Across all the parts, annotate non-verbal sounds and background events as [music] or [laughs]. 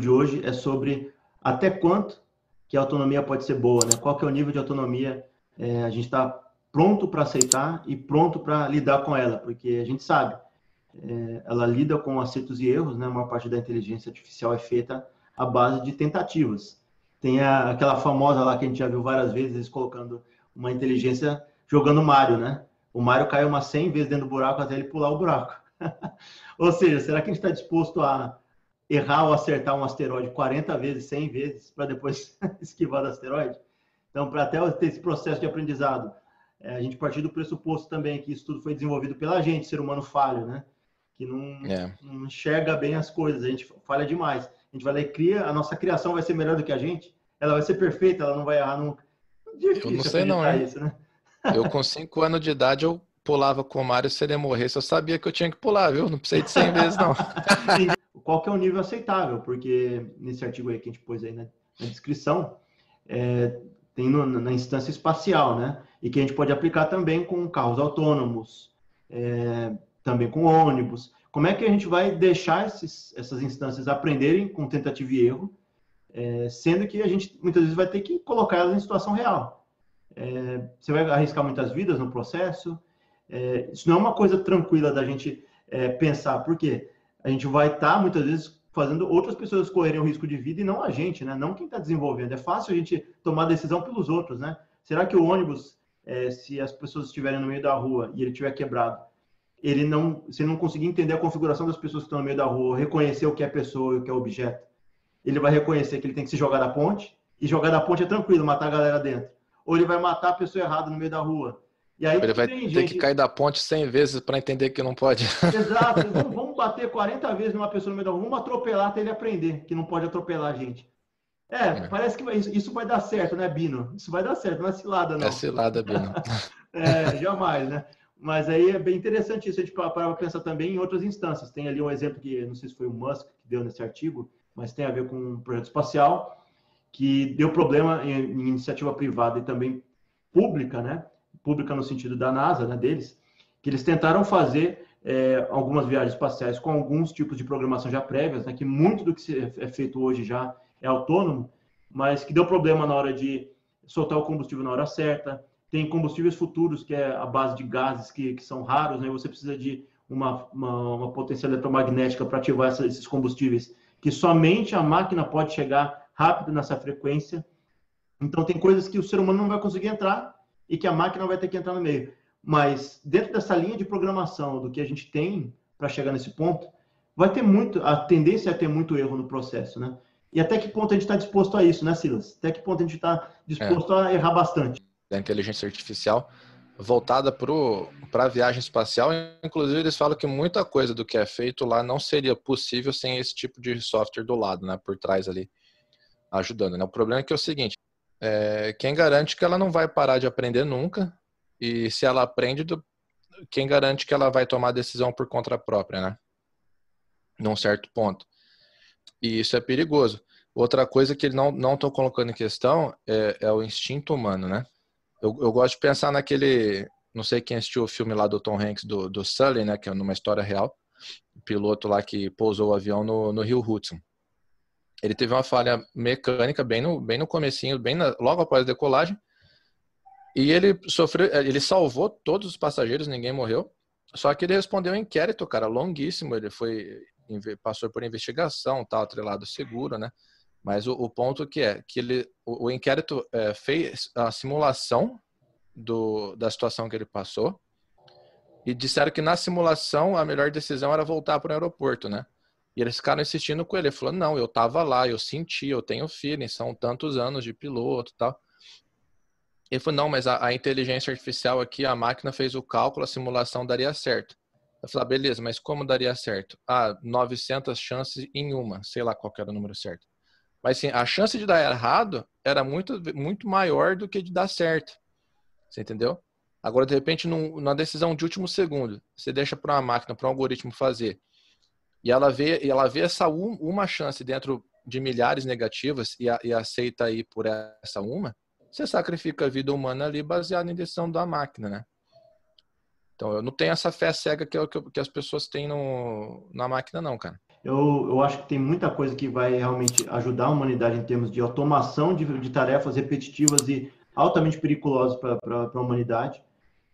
de hoje é sobre até quanto que a autonomia pode ser boa, né? Qual que é o nível de autonomia é, a gente está pronto para aceitar e pronto para lidar com ela, porque a gente sabe, é, ela lida com acertos e erros, né? Uma parte da inteligência artificial é feita à base de tentativas. Tem a, aquela famosa lá que a gente já viu várias vezes, colocando uma inteligência jogando Mario, né? O Mario caiu umas 100 vezes dentro do buraco até ele pular o buraco. [laughs] Ou seja, será que a gente está disposto a errar ou acertar um asteroide 40 vezes, 100 vezes, para depois [laughs] esquivar do asteroide? Então, para até ter esse processo de aprendizado, é, a gente partir do pressuposto também que isso tudo foi desenvolvido pela gente, ser humano falho, né? Que não, é. não enxerga bem as coisas, a gente falha demais. A gente vai lá e cria, a nossa criação vai ser melhor do que a gente, ela vai ser perfeita, ela não vai errar nunca. Difícil eu não sei não, hein? Isso, né? [laughs] Eu com 5 anos de idade, eu pulava com o Mário, se ele morresse, eu sabia que eu tinha que pular, viu? Não precisei de 100 vezes, não. [laughs] Qual que é o nível aceitável? Porque nesse artigo aí que a gente pôs aí na, na descrição, é, tem no, na instância espacial, né? E que a gente pode aplicar também com carros autônomos, é, também com ônibus. Como é que a gente vai deixar esses, essas instâncias aprenderem com tentativa e erro, é, sendo que a gente muitas vezes vai ter que colocar elas em situação real. É, você vai arriscar muitas vidas no processo. É, isso não é uma coisa tranquila da gente é, pensar, porque a gente vai estar tá, muitas vezes fazendo outras pessoas correrem o risco de vida e não a gente, né? Não quem está desenvolvendo. É fácil a gente tomar decisão pelos outros, né? Será que o ônibus, é, se as pessoas estiverem no meio da rua e ele tiver quebrado, ele não, se não conseguir entender a configuração das pessoas que estão no meio da rua, reconhecer o que é pessoa e o que é objeto, ele vai reconhecer que ele tem que se jogar da ponte e jogar da ponte é tranquilo, matar a galera dentro. Ou ele vai matar a pessoa errada no meio da rua e aí ele vai ter que cair da ponte 100 vezes para entender que não pode. [laughs] Exato. Vamos, vamos, bater 40 vezes numa pessoa no meio da rua. Vamos atropelar até ele aprender que não pode atropelar a gente. É, é. parece que isso, vai dar certo, né, Bino? Isso vai dar certo, não é cilada, não. É cilada, Bino. [laughs] é, jamais, né? Mas aí é bem interessante isso, a gente parar para pensar também em outras instâncias. Tem ali um exemplo que, não sei se foi o Musk que deu nesse artigo, mas tem a ver com um projeto espacial, que deu problema em, em iniciativa privada e também pública, né? Pública no sentido da NASA, né, deles, que eles tentaram fazer é, algumas viagens espaciais com alguns tipos de programação já prévias, né, que muito do que é feito hoje já é autônomo, mas que deu problema na hora de soltar o combustível na hora certa. Tem combustíveis futuros, que é a base de gases que, que são raros, né, você precisa de uma, uma, uma potência eletromagnética para ativar essa, esses combustíveis, que somente a máquina pode chegar rápido nessa frequência. Então, tem coisas que o ser humano não vai conseguir entrar e que a máquina vai ter que entrar no meio. Mas dentro dessa linha de programação do que a gente tem para chegar nesse ponto, vai ter muito, a tendência é ter muito erro no processo, né? E até que ponto a gente está disposto a isso, né, Silas? Até que ponto a gente está disposto é. a errar bastante? A inteligência artificial voltada para a viagem espacial, inclusive eles falam que muita coisa do que é feito lá não seria possível sem esse tipo de software do lado, né, por trás ali, ajudando. Né? O problema é que é o seguinte, é, quem garante que ela não vai parar de aprender nunca? E se ela aprende, quem garante que ela vai tomar decisão por conta própria, né? Num certo ponto. E isso é perigoso. Outra coisa que não não estou colocando em questão é, é, o instinto humano, né? Eu, eu, gosto de pensar naquele, não sei quem assistiu o filme lá do Tom Hanks do, do Sully, né? Que é numa história real, o piloto lá que pousou o avião no, no Rio Hudson ele teve uma falha mecânica bem no, bem no comecinho, bem na, logo após a decolagem. E ele sofreu, ele salvou todos os passageiros, ninguém morreu. Só que ele respondeu um inquérito, cara, longuíssimo. Ele foi passou por investigação, tal, atrelado seguro, né? Mas o, o, ponto que é que ele, o, o inquérito é, fez a simulação do, da situação que ele passou e disseram que na simulação a melhor decisão era voltar para o aeroporto, né? E eles ficaram insistindo com ele. Ele falou: não, eu tava lá, eu senti, eu tenho feeling, são tantos anos de piloto tal. Ele falou: não, mas a, a, inteligência artificial aqui, a máquina fez o cálculo, a simulação daria certo. Eu falei: ah, beleza, mas como daria certo? Ah, 900 chances em uma, sei lá qual era o número certo. Mas sim, a chance de dar errado era muito, muito maior do que de dar certo. Você entendeu? Agora, de repente, num, numa decisão de último segundo, você deixa para uma máquina, para um algoritmo fazer e ela vê, e ela vê essa um, uma chance dentro de milhares negativas e, a, e aceita aí por essa uma, você sacrifica a vida humana ali baseado em decisão da máquina, né? Então eu não tenho essa fé cega que, é que, as pessoas têm no, na máquina, não, cara. Eu, eu acho que tem muita coisa que vai realmente ajudar a humanidade em termos de automação de, de tarefas repetitivas e altamente periculosas para a humanidade.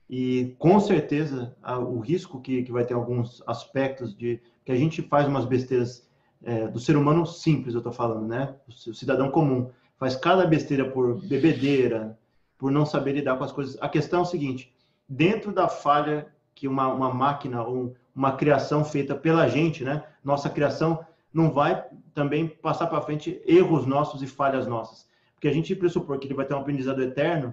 E com certeza o risco que, que vai ter alguns aspectos de que a gente faz umas besteiras é, do ser humano simples, eu estou falando, né? O cidadão comum faz cada besteira por bebedeira, por não saber lidar com as coisas. A questão é o seguinte: dentro da falha que uma, uma máquina ou uma criação feita pela gente, né? Nossa criação não vai também passar para frente erros nossos e falhas nossas. Porque a gente pressupor que ele vai ter um aprendizado eterno,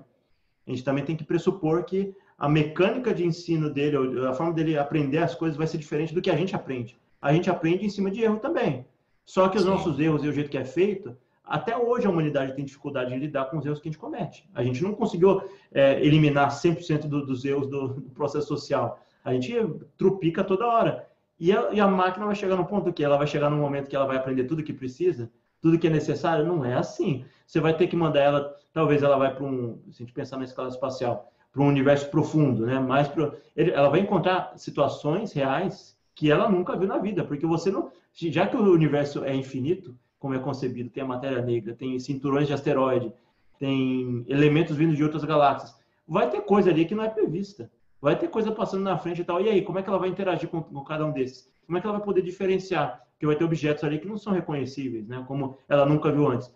a gente também tem que pressupor que a mecânica de ensino dele, a forma dele aprender as coisas vai ser diferente do que a gente aprende. A gente aprende em cima de erro também. Só que os Sim. nossos erros e o jeito que é feito, até hoje a humanidade tem dificuldade em lidar com os erros que a gente comete. A gente não conseguiu é, eliminar 100% do, dos erros do, do, processo social. A gente trupica toda hora. E a, e a, máquina vai chegar no ponto que ela vai chegar no momento que ela vai aprender tudo que precisa, tudo que é necessário. Não é assim. Você vai ter que mandar ela, talvez ela vai para um, se a gente pensar na escala espacial, para um universo profundo, né? Mais pro, ela vai encontrar situações reais que ela nunca viu na vida, porque você não, já que o universo é infinito, como é concebido, tem a matéria negra, tem cinturões de asteroide, tem elementos vindo de outras galáxias. Vai ter coisa ali que não é prevista. Vai ter coisa passando na frente e tal. E aí, como é que ela vai interagir com, com cada um desses? Como é que ela vai poder diferenciar? Porque vai ter objetos ali que não são reconhecíveis, né? Como ela nunca viu antes.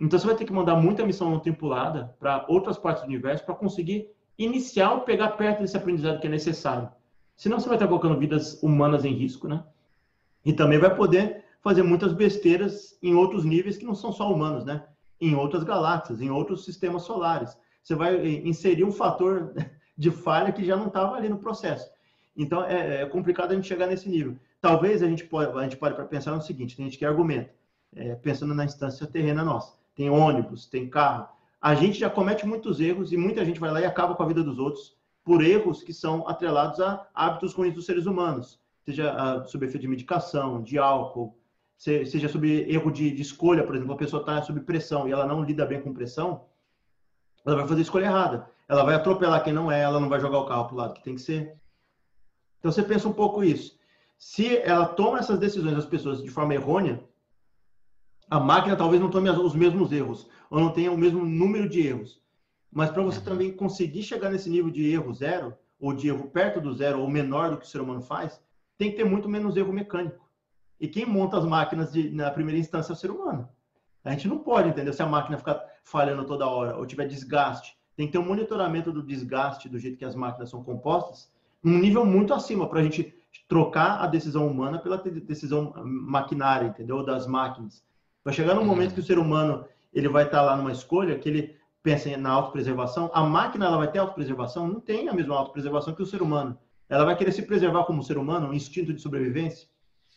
Então você vai ter que mandar muita missão não tripulada para outras partes do universo para conseguir iniciar ou pegar perto desse aprendizado que é necessário. Senão você vai estar colocando vidas humanas em risco, né? E também vai poder fazer muitas besteiras em outros níveis que não são só humanos, né? Em outras galáxias, em outros sistemas solares. Você vai eh, inserir um fator [laughs] de falha que já não estava ali no processo. Então é, é, complicado a gente chegar nesse nível. Talvez a gente pode, a gente pode pensar no seguinte: tem gente que argumenta, é, pensando na instância terrena nossa. Tem ônibus, tem carro. A gente já comete muitos erros e muita gente vai lá e acaba com a vida dos outros por erros que são atrelados a hábitos ruins dos seres humanos, seja uh, sob efeito de medicação, de álcool, seja sobre erro de, de escolha, por exemplo, a pessoa está sob pressão e ela não lida bem com pressão, ela vai fazer a escolha errada. Ela vai atropelar quem não é, ela não vai jogar o carro para o lado que tem que ser. Então você pensa um pouco isso. Se ela toma essas decisões das pessoas de forma errônea, a máquina talvez não tome os mesmos erros, ou não tenha o mesmo número de erros. Mas para você uhum. também conseguir chegar nesse nível de erro zero, ou de erro perto do zero, ou menor do que o ser humano faz, tem que ter muito menos erro mecânico. E quem monta as máquinas de, na primeira instância é o ser humano. A gente não pode, entender Se a máquina ficar falhando toda hora ou tiver desgaste, tem que ter um monitoramento do desgaste do jeito que as máquinas são compostas, num nível muito acima para a gente trocar a decisão humana pela decisão maquinária, entendeu? Das máquinas. Vai chegar num momento que o ser humano ele vai estar lá numa escolha que ele pensa na autopreservação. A máquina ela vai ter autopreservação? Não tem a mesma autopreservação que o ser humano. Ela vai querer se preservar como ser humano, um instinto de sobrevivência.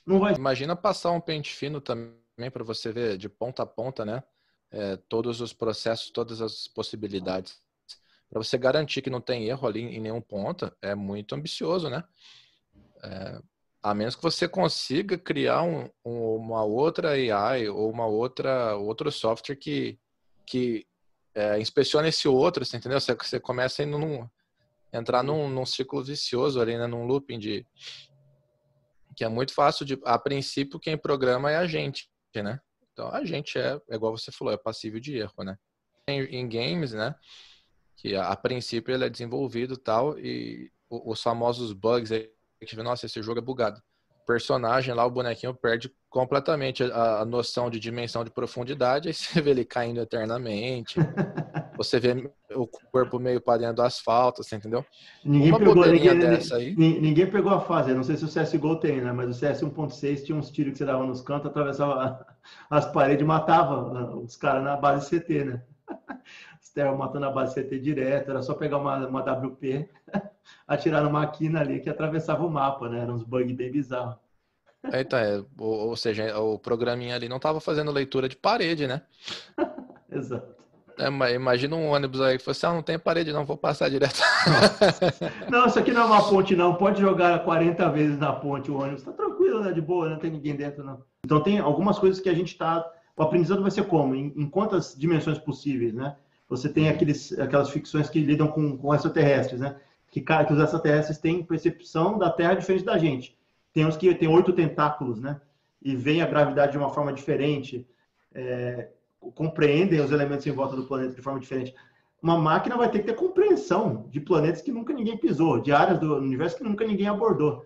Não vai. Imagina passar um pente fino também para você ver de ponta a ponta, né? É, todos os processos, todas as possibilidades. Para você garantir que não tem erro ali em nenhum ponto, é muito ambicioso, né? É, a menos que você consiga criar um, um, uma outra AI ou uma outra outro software que, que é, inspecione esse outro, você entendeu? Você, você começa a num, entrar num, num ciclo vicioso ali, né? Num looping de, que é muito fácil de, a princípio, quem programa é a gente, né? Então a gente é, é igual você falou, é passível de erro, né? Em, em games, né? Que a, a, princípio ele é desenvolvido tal e os famosos bugs aí que nossa, esse jogo é bugado. O personagem lá, o bonequinho perde completamente a, a noção de dimensão de profundidade, aí [laughs] você vê ele caindo eternamente. [laughs] Você vê o corpo meio para dentro do asfalto, você entendeu? Ninguém Uma pegou, ninguém, dessa aí. Ninguém pegou a fase. não sei se o CSGO tem, né? Mas o CS 1.6 tinha uns tiros que você dava nos cantos, atravessava [laughs] as paredes e matava ah, os caras na base CT, né? Os matando a base CT direto, era só pegar uma, uma WP, atirar numa quina ali que atravessava o mapa, né? Eram uns bugs bem bizarros. É, então, é, ou, ou, seja, o programinha ali não estava fazendo leitura de parede, né? [laughs] Exato. É, imagina um ônibus aí que assim, ah, não tem parede não, vou passar direto. [laughs] não, isso aqui não é uma ponte não, pode jogar 40 vezes na ponte o ônibus, tá tranquilo, né, de boa, não tem ninguém dentro não. Então tem algumas coisas que a gente tá, o aprendizado vai ser como? Em, em quantas dimensões possíveis, né? Você tem aqueles, aquelas ficções que lidam com, com extraterrestres, né? Que, que os extraterrestres têm percepção da Terra diferente da gente. Tem uns que tem oito tentáculos, né? e veem a gravidade de uma forma diferente, é, compreendem os elementos em volta do planeta de forma diferente. Uma máquina vai ter que ter compreensão de planetas que nunca ninguém pisou, de áreas do universo que nunca ninguém abordou.